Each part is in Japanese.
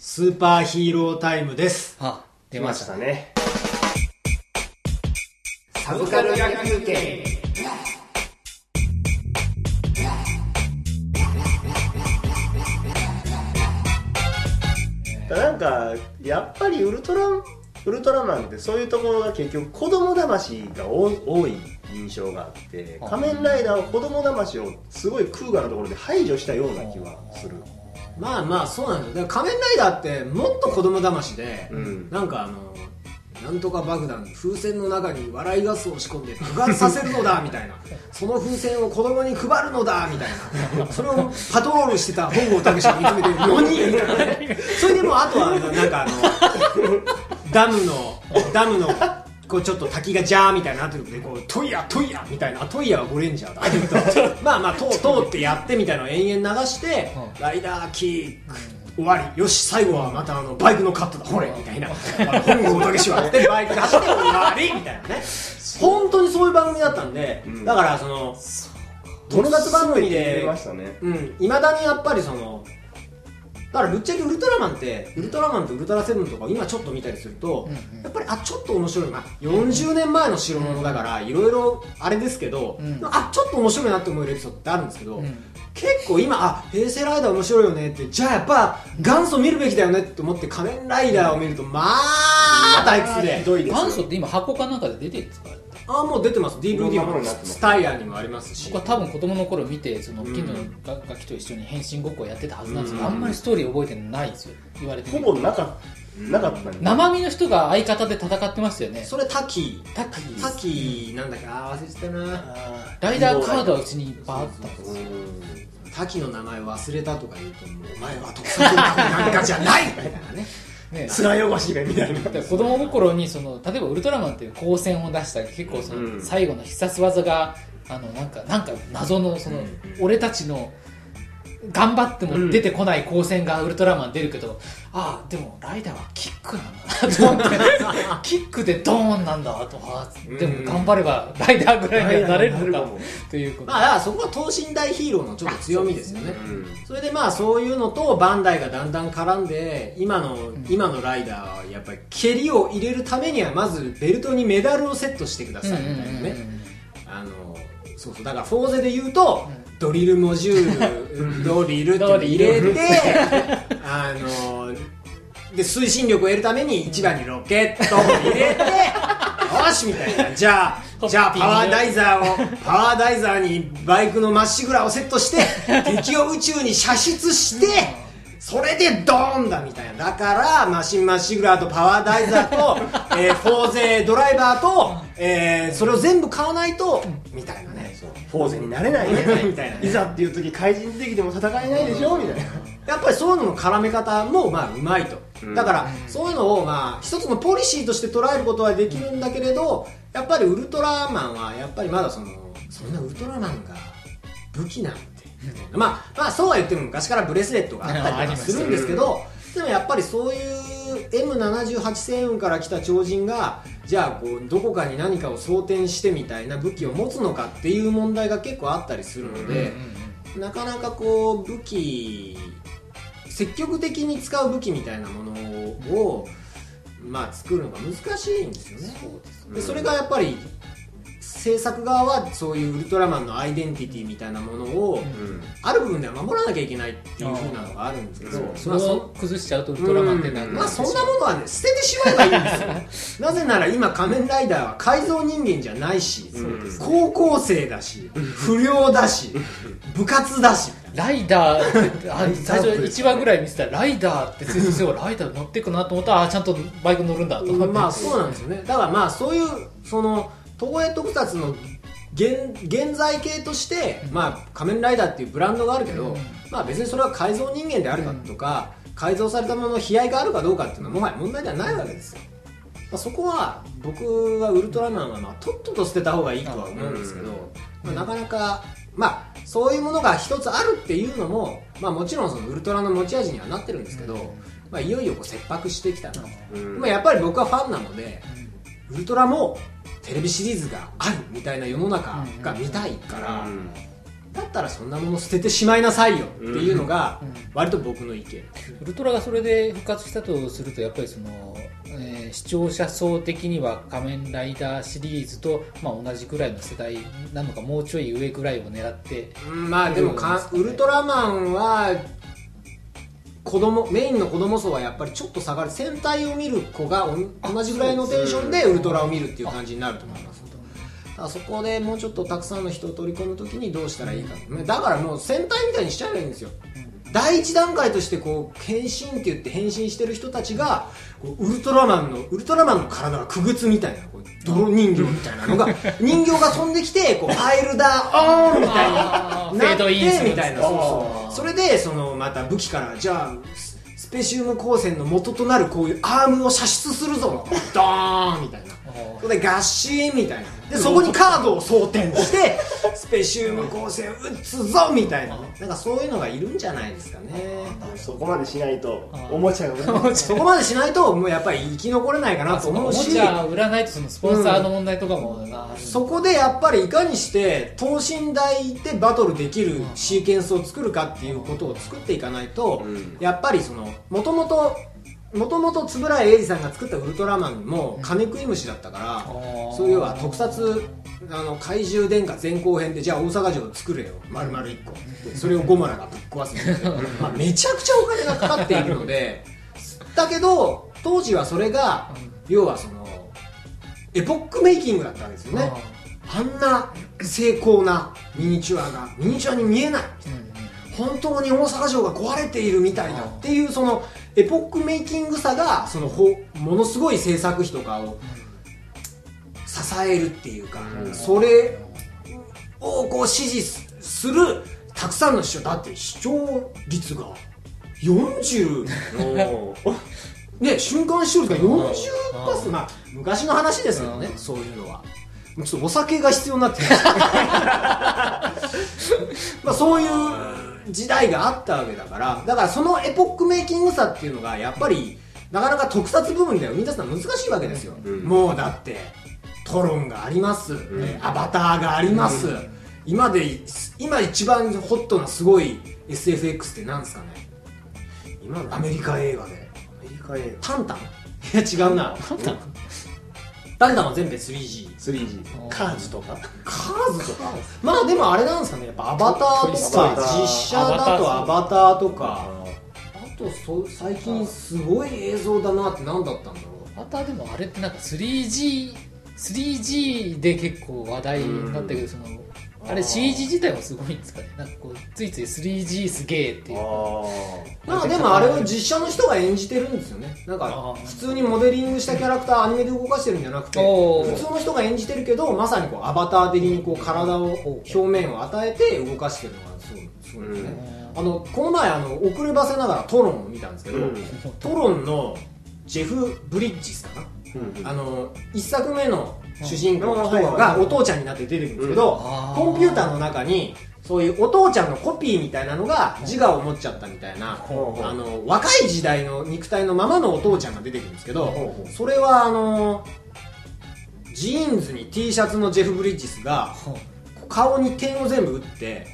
スーパーヒーロータイムです。あ、出出ままし。したたね。サブカル野球券。なんか、やっぱりウルトラ、ウルトラマンってそういうところが結局子供魂が多多い印象があって、仮面ライダーは子供魂をすごい空我のところで排除したような気はする。まあまあそうなん。だから仮面ライダーってもっと子供騙しで、うんなんかあの、なんとか爆弾、風船の中に笑いガスを仕込んで爆発させるのだみたいな。その風船を子供に配るのだみたいな。それをパトロールしてた本郷武史が見つめて、何みたいなね。それでもうあとはなんかあの、ダムの、ダムの、こうちょっと滝がジャーみたいになってるので、こう、トイヤ、トイヤみたいな、あトイヤはゴレンジャーだ。まあまあ、通通ってやってみたいなのを延々流して、ライダーキック、終わり。よし、最後はまたあの、バイクのカットだ、ほれみたいな。本郷武史はって、バイクで走って終わりみたいなね。本当にそういう番組だったんで、んだからその、友達番組で出まね。うん、いまだにやっぱりそのだからぶっちゃけウルトラマンってウルトラマンとウルトラセブンとか今ちょっと見たりすると、やっぱりあちょっと面白いな。40年前の代物だからいろいろあれですけど、ん。あちょっと面白いなって思えるエピソードってあるんですけど、ん。結構今あ平成ライダー面白いよねってじゃあやっぱ元祖見るべきだよねって思って仮面ライダーを見るとまあ退屈で。元祖って今箱かなんかで出てるんですか？あもう出てます。DVD なもスタイヤにもありますし。僕は多分子供の頃見てその近所のガガキと一緒に変身ごっこやってたはずなんですけど、あんまりストーリー覚えてないんですよ言われてほぼなかった、なかった生身の人が相方で戦ってましたよね。それ滝滝滝なんだっけ？あー忘れてたな。ライダーカードはうちにいっぱいあったんですよ。滝の名前忘れたとか言うともうお前は特撮なんかじゃないみたいなねね。面汚しめみたいな。子供心にその例えばウルトラマンっていう光線を出したり結構そうん。の最後の必殺技があのなんかなんか謎のそのうん。俺たちの頑張っても出てこない光線がウルトラマン出るけど、ああでもライダーはキックなんだなと思って。キックでドーンなんだと。あーでも頑張ればライダーぐらいにはなれるのかということまあそこは等身大ヒーローのちょっと強みですよね。うんそれでまあそういうのとバンダイがだんだん絡んで今の、今のライダーはやっぱり蹴りを入れるためにはまずベルトにメダルをセットしてくださいみたいなね、あのそうそうだからフォーゼで言うと、ドリルモジュール ドリルって入れて あので推進力を得るために一番にロケットを入れてよしみたいな。じゃあじゃあパワーダイザーをパワーダイザーにバイクのまっしぐらをセットして敵を宇宙に射出してそれでドーンだみたいな。だからマシンマッシグラーとパワーダイザーと、えーフォーゼドライバーと、えーそれを全部買わないとみたいなね。フォーゼになれないね。みたいなね。いざっていう時怪人出てきても戦えないでしょ？みたいな。やっぱりそういうのの絡め方もまあうまいと、うん。だからそういうのをまあ一つのポリシーとして捉えることはできるんだけれどやっぱりウルトラマンはやっぱりまだそのそんなウルトラマンが武器なんてまあまあそうは言っても昔からブレスレットがあったりとかするんですけどでもやっぱりそういう M78 星雲から来た超人がじゃあこうどこかに何かを装填してみたいな武器を持つのかっていう問題が結構あったりするので、なかなかこう武器積極的に使う武器みたいなものを、まあ、作るのが難しいんですよね。でそれがやっぱり制作側はそういうウルトラマンのアイデンティティみたいなものを、ある部分では守らなきゃいけないっていうふうなのがあるんですけど、うん。それを崩しちゃうとウルトラマンってなるまあそんなものはね捨ててしまえばいいんですよ。なぜなら今仮面ライダーは改造人間じゃないし、高校生だし不良だし部活だし。ライダーってあ最初1話ぐらい見てたらライダーって先生はライダー乗ってくなと思ったらあちゃんとバイク乗るんだと思って、まあそうなんですよね。だからまあそういうその東映特撮の現現在形として、まあ、仮面ライダーっていうブランドがあるけど、まあ別にそれは改造人間であるかとか、改造されたものの悲哀があるかどうかっていうのはもはや問題ではないわけですよ、まあ、そこは僕はウルトラマンはまあとっとと捨てた方がいいとは思うんですけど、まあ、なかなかまあそういうものが一つあるっていうのも、まあ、もちろんそのウルトラの持ち味にはなってるんですけど、まあ、いよいよこう切迫してきたなまあ、やっぱり僕はファンなので、ウルトラもテレビシリーズがあるみたいな世の中が見たいから、だったらそんなもの捨ててしまいなさいよっていうのがうん。割と僕の意見、ウルトラがそれで復活したとするとやっぱりその、えー視聴者層的には仮面ライダーシリーズと、まあ、同じぐらいの世代なのかもうちょい上ぐらいを狙って。うんまあでもかウルトラマンは子供メインの子供層はやっぱりちょっと下がる。戦隊を見る子がお同じぐらいのテンションでウルトラを見るっていう感じになると思います。だからそこでもうちょっとたくさんの人を取り込むときにどうしたらいいかだからもう戦隊みたいにしちゃえばいいんですよ第一段階としてこう変身って言って変身してる人たちがこうウルトラマンのウルトラマンの体がくぐつみたいなこう泥人形みたいなのが人形が飛んできてこうファイルだオンみたいあーになってみたいなそうそう。それでそのまた武器からじゃあススペシウム光線の元となるこういうアームを射出するぞ。ドーンみたいなそこでガッシーンみたいな。でそこにカードを装填して スペシウム光線撃つぞみたいなね。なんかそういうのがいるんじゃないですかね。そこまでしないとおもちゃが売れない。そこまでしないともうやっぱり生き残れないかなとおも思うし。ちゃ売らないとそのスポンサーの問題とかもな、そこでやっぱりいかにして等身大でバトルできるシーケンスを作るかっていうことを作っていかないと、うん。やっぱりそのもともともともと円谷英二さんが作ったウルトラマンも金食い虫だったから、ー。そういうは特撮あの怪獣殿下前後編でじゃあ大阪城を作れよ。丸々1個。それをゴモラがぶっ壊すみたいなまあめちゃくちゃお金がかかっているのでだけど当時はそれが要はそのエポックメイキングだったわけですよね。あんな精巧なミニチュアがミニチュアに見えない。本当に大阪城が壊れているみたいだっていうそのエポックメイキングさがそのほものすごい制作費とかを支えるっていうか、うん。それをこう支持するたくさんの視聴だって視聴率が40おーね瞬間視聴率が40パスまあ昔の話ですけどね、そういうのは。ちょっとお酒が必要になって まあそういう時代があったわけだからだからそのエポックメイキングさっていうのがやっぱりなかなか特撮部分では生み出すのは難しいわけですよ、うん。もうだってトロンがあります、えアバターがあります、今で今一番ホットなすごい SFX って何ですかね？今のアメリカ映画で。アメリカ映タンタン？いや違うな。タンタン？タンタンは全部 3G 画 3G カーズとか。カーズとか？まあでもあれなんですかね。やっぱアバターとか実写だとアバターとか。あとそ最近すごい映像だなって何だったんだろまたでもあれってなんか 3G 3G で結構話題になったけど、そのあれ CG 自体もすごいんですかね。なんかこうついつい 3G すげえっていう。あうまあでもあれを実写の人が演じてるんですよね。なんか普通にモデリングしたキャラクターアニメで動かしてるんじゃなくて普通の人が演じてるけどまさにこうアバター的にこう体を表面を与えて動かしてるのがそうそうですね、あのこの前あの遅ればせながらトロンを見たんですけど、うん。トロンのジェフ・ブリッジスかな、うんあの1作目の主人公の人がお父ちゃんになって出てくるんですけど、うん。コンピューターの中にそういうお父ちゃんのコピーみたいなのが自我を持っちゃったみたいな、あの若い時代の肉体のままのお父ちゃんが出てくるんですけど、それはあのジーンズに T シャツのジェフ・ブリッジスが顔に点を全部打って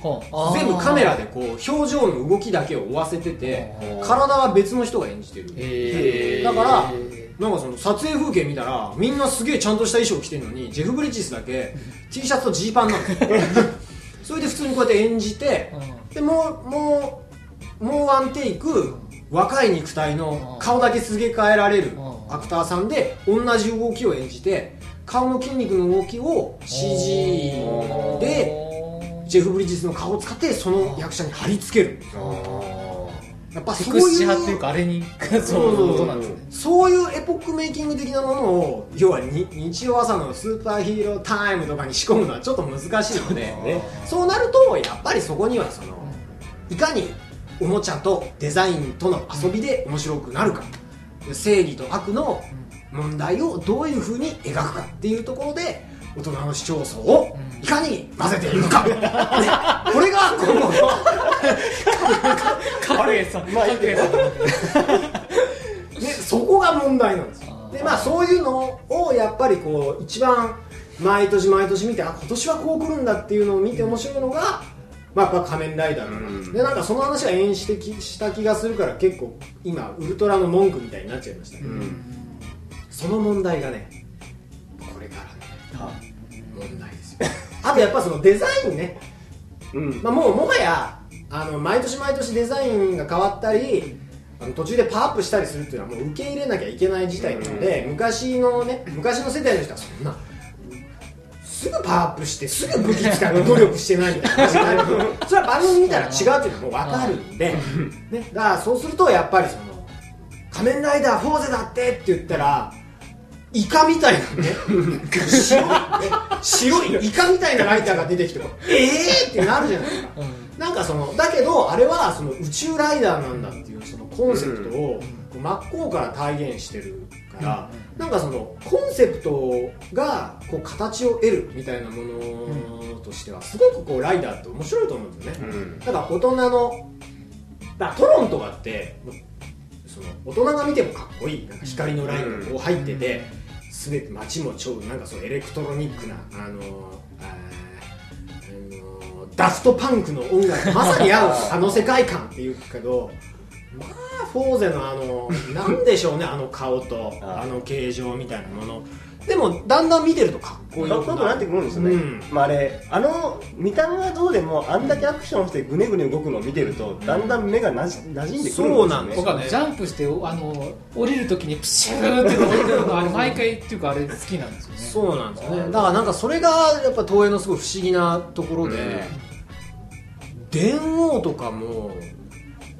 全部カメラでこう表情の動きだけを追わせてて体は別の人が演じてる。だからなんかその撮影風景見たらみんなすげえちゃんとした衣装着てるのにジェフ・ブリッジスだけ T シャツとジーパンなの。それで普通にこうやって演じてでもうもうもうワンテイク若い肉体の顔だけすげえ変えられるうん。アクターさんで同じ動きを演じて顔の筋肉の動きを CG でジェフ・ブリッジスの顔を使ってその役者に貼り付けるやっぱそういう派っていうかあれに そうね。そういうエポックメイキング的なものを要はに日曜朝のスーパーヒーロータイムとかに仕込むのはちょっと難しいのでね。そうなるとやっぱりそこにはそのいかにおもちゃとデザインとの遊びで面白くなるか。正義と悪の問題をどういうふうに描くかっていうところで大人の視聴層をいかに混ぜていくか、ね。これが今後のカレーさん。まあね、そこが問題なんですでまあそういうのをやっぱりこう一番毎年毎年見てあ今年はこう来るんだっていうのを見て面白いのがまあ、やっぱ仮面ライダーだ。な、うん。でなんかその話が演してきした気がするから結構今ウルトラの文句みたいになっちゃいましたけど、その問題がねこれからね問題ですよ。あとやっぱそのデザインね、うん。まあ、もうもはやあの毎年毎年デザインが変わったりあの途中でパワーアップしたりするっていうのはもう受け入れなきゃいけない事態なので、昔のね昔の世代の人はそんなすぐパワーアップしてすぐ武器使う努力してないみたいな それは番組見たら違うっていうのはもう分かるんで、ね、だからそうするとやっぱりその「仮面ライダーフォーゼだって」って言ったらイカみたいなね。白い白いイカみたいなライターが出てきてええー、ってなるじゃない。ですか、なんかそのだけどあれはその宇宙ライダーなんだっていうそのコンセプトを真っ向から体現してるから、なんかそのコンセプトがこう形を得るみたいなものとしてはすごくこうライダーって面白いと思うんですよね、うん。だから大人のだトロンとかってその大人が見てもかっこいいなんか光のラインがこう入ってて、全て街も超なんかそのエレクトロニックなあのあーあのダフトパンクの音楽まさに合うあの世界観っていうけどまあフォーゼのあのなんでしょうねあの顔とああの形状みたいなものでもだんだん見てるとかっこいいかっこよくなってくるんですよね、うん。まあ、あれあの見た目はどうでもあんだけアクションしてぐねぐね動くのを見てるとだんだん目がなじ馴染んでくるんですよね。そうなんです僕はジャンプしてあの降りるときにプシューって降りるのあれ毎回っていうかあれ好きなんですよね。そうなんですよね。だからなんかそれがやっぱ東映のすごい不思議なところで、電王とかも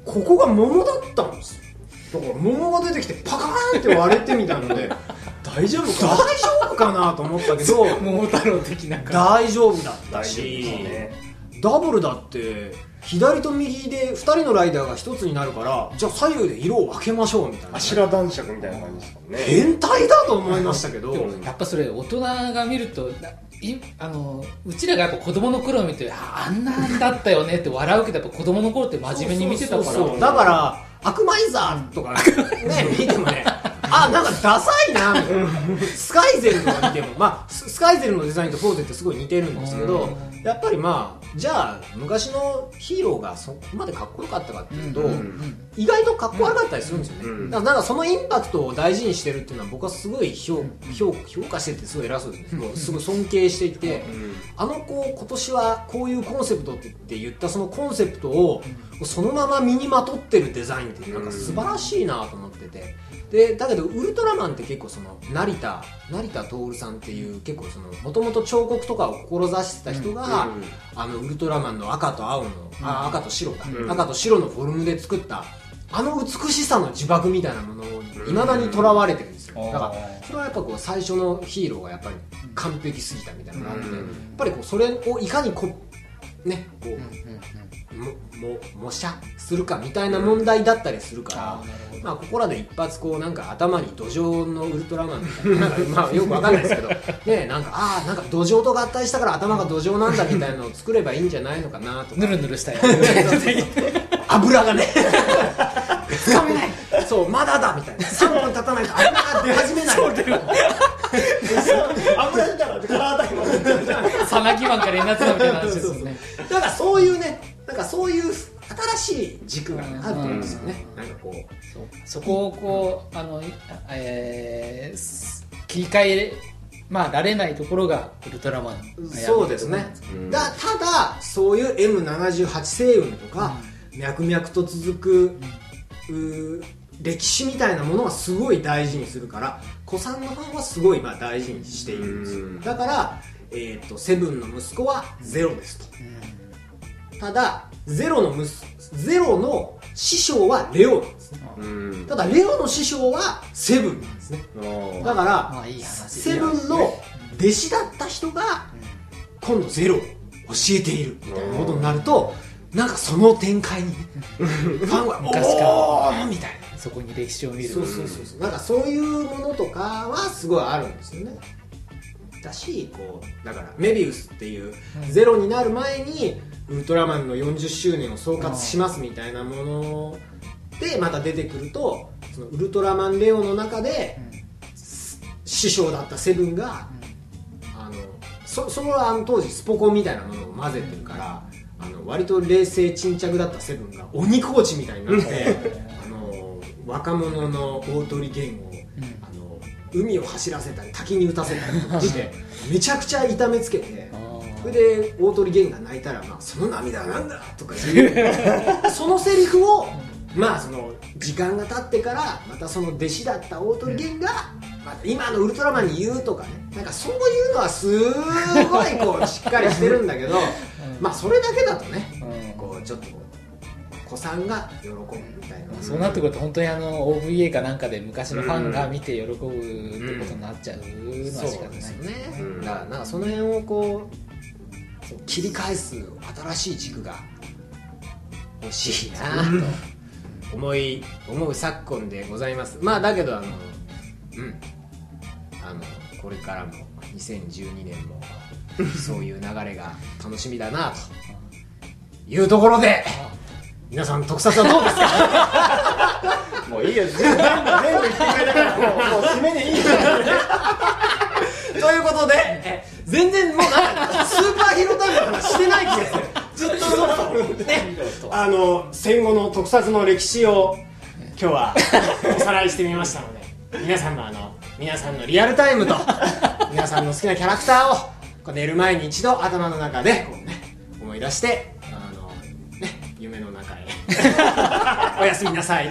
ここが桃だったんですよだから桃が出てきてパカーンって割れてみたので 大丈夫か大丈夫かなと思ったけど 桃太郎的な感大丈夫だったし、ね。ダブルだって左と右で2人のライダーが1つになるからじゃあ左右で色を分けましょうみたいな。アシュラ男爵みたいな感じですもんね。変態だと思いましたけど。やっぱそれ大人が見るとあのうちらがやっぱ子供の頃見てああんなんだったよねって笑うけどやっぱ子供の頃って真面目に見てたから。だから悪魔イザーとかね。見てもね。あなんかダサいな。スカイゼルとか見ても。まあスカイゼルのデザインとフォーゼってすごい似てるんですけどやっぱりまあじゃあ昔のヒーローがそこまでかっこよかったかっていうと、意外とかっこ悪かったりするんですよね、うん。だからそのインパクトを大事にしてるっていうのは僕はすごい評評評価しててすごい偉そうですね、すごい尊敬していて、うん。あの子今年はこういうコンセプトって言ったそのコンセプトをそのまま身にまとってるデザインってなんか素晴らしいなと思ってて。でだけどウルトラマンって結構その成田成田徹さんっていう結構そのもともと彫刻とかを志してた人が、うん。あのウルトラマンの赤と青の、あ赤と白だ、うん。赤と白のフォルムで作ったあの美しさの呪縛みたいなものにいまだにとらわれてるんですよ、うん。だからそれはやっぱこう最初のヒーローがやっぱり完璧すぎたみたいなのがあって、うん。やっぱりこうそれをいかにこうねこう、もも模写するかみたいな問題だったりするから、まあ、ここらで一発こうなんか頭に土壌のウルトラマンみたいななんか、まあ、よくわかんないですけど ねなんかああなんか土壌と合体したから頭が土壌なんだみたいなのを作ればいいんじゃないのかなとか。ぬるぬるしたい 油がね つかめない。そうまだだみたいな。3分経たないと油が出始めない。そう油出たらカラータイマーさなぎ湾から連絡みたいな話ですよねだからそういうねなんかそういう新しい軸がねあると思うんですよね、なんかこう。そこをこうあの、いえーす切り替えまあられないところがウルトラマンそうですね、うんだただそういう M78 星雲とか、脈々と続く、歴史みたいなものはすごい大事にするから子さんのファンはすごいまあ大事にしているんですよ。うん。だから、えー、とセブンの息子はゼロですと。ただゼロの息ゼロの師匠はレオなんですね。うん。ただレオの師匠はセブンなんですね。だから、まあいい話。セブンの弟子だった人が今度ゼロを教えているみたいなことになるとなんかその展開に。ねファンが昔からおーみたいそこに歴史を見るなそうそうそうそうなんかそういうものとかはすごいあるんですよね。だしこうだからメビウスっていうゼロになる前にウルトラマンの40周年を総括しますみたいなものでまた出てくるとそのウルトラマンレオの中で師匠だったセブンがあのそそのあの当時スポコンみたいなものを混ぜてるからあの割と冷静沈着だったセブンが鬼コーチみたいになってあの若者の大鳥源を、あの海を走らせたり滝に打たせたりとかしてめちゃくちゃ痛めつけてそれで大鳥源が泣いたら、まあ、その涙はなんだとか言う。そのセリフをまあその時間が経ってからまたその弟子だった大鳥源が、また今のウルトラマンに言うとかね。なんかそういうのはすごいこうしっかりしてるんだけど、まあそれだけだとねうん。こうちょっと子さんが喜ぶみたいな、そうなってくると本当にあの OVA かなんかで昔のファンが見て喜ぶってことになっちゃうのは仕方ない。ですよね、うん。だからなんかその辺をこう切り返す新しい軸が欲しいなと思い思う昨今でございます。まあだけどあのうん。あのこれからも2012年もそういう流れが楽しみだなというところで皆さん特撮はどうですか？もういいよ全部全部言ってくれたからもうもう締めでいいよ。ということで、え全然もうなんかスーパーヒーロータイムの話してない気がする。ずっとそう。ね。あの戦後の特撮の歴史を今日はおさらいしてみましたので皆さんのあの皆さんのリアルタイムと皆さんの好きなキャラクターをこう寝る前に一度頭の中でこう、ね、思い出してあの、ね、夢の中へ。おやすみなさい。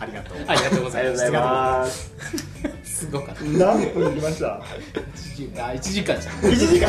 ありがとう。ありがとうございます。ありがとうござい。ますすごかった。何分いきました？1時間。じゃん。1時間